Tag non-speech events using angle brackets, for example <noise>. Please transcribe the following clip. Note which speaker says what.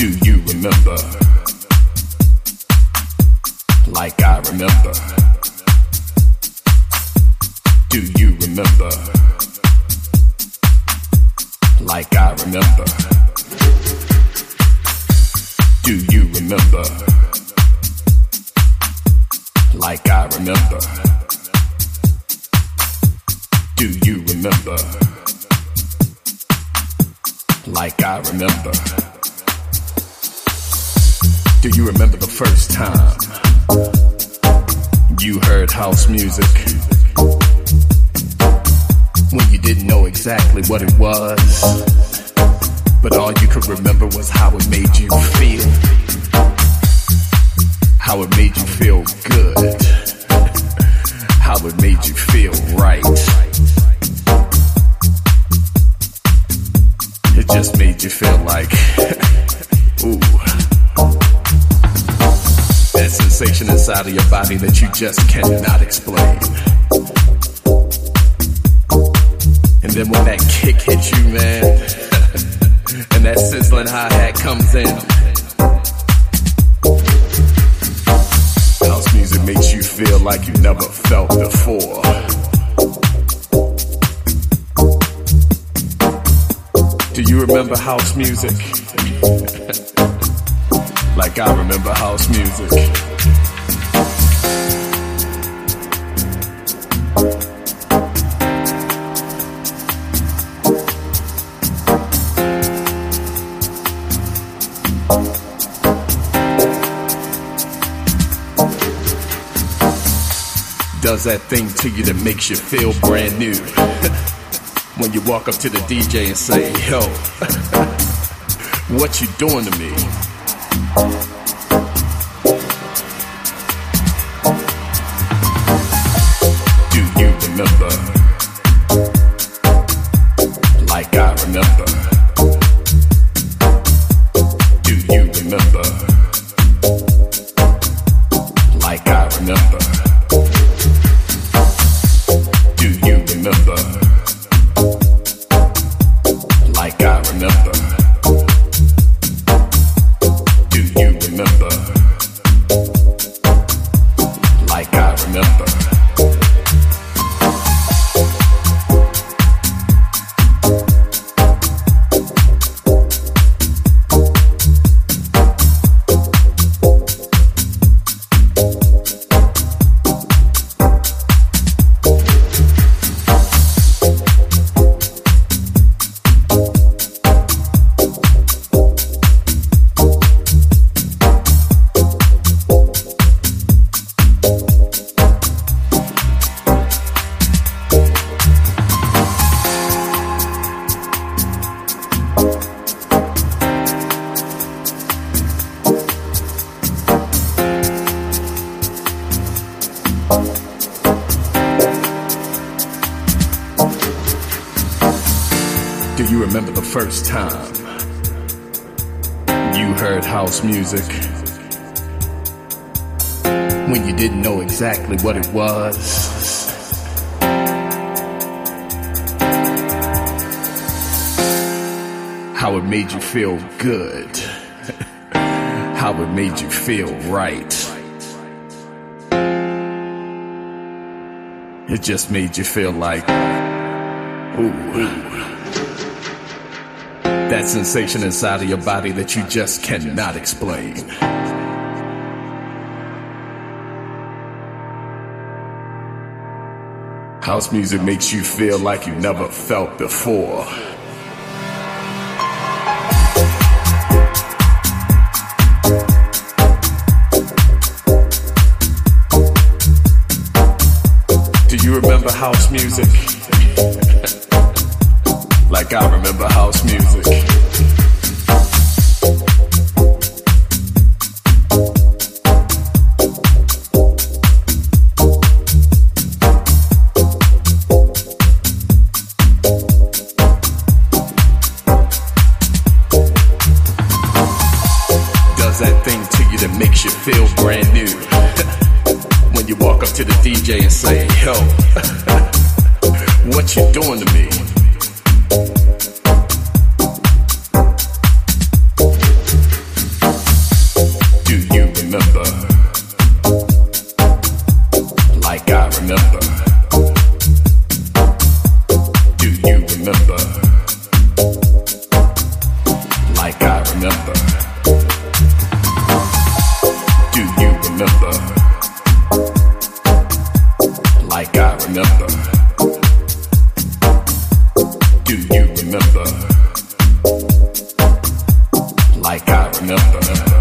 Speaker 1: Do you remember? Like I remember. Do you remember? Like I remember. Do you remember? Like I remember. Do you remember? Like I remember. Do you remember the first time you heard house music? When you didn't know exactly what it was, but all you could remember was how it made you feel. How it made you feel good. How it made you feel right. It just made you feel like, sensation inside of your body that you just cannot explain. And then when that kick hits you, man, <laughs> and that sizzling hi hat comes in, house music makes you feel like you never felt before. Do you remember house music? <laughs> like I remember house music. Does that thing to you that makes you feel brand new? <laughs> when you walk up to the DJ and say, yo, <laughs> what you doing to me? Remember. Remember the first time you heard house music? When you didn't know exactly what it was? How it made you feel good? <laughs> How it made you feel right? It just made you feel like, ooh. That sensation inside of your body that you just cannot explain. House music makes you feel like you never felt before. Do you remember house music? <laughs> like I remember house music. Does that thing to you that makes you feel brand new? <laughs> when you walk up to the DJ and say, yo, <laughs> what you doing to me? remember? Do you remember? Like I remember. Do you remember? Like I remember.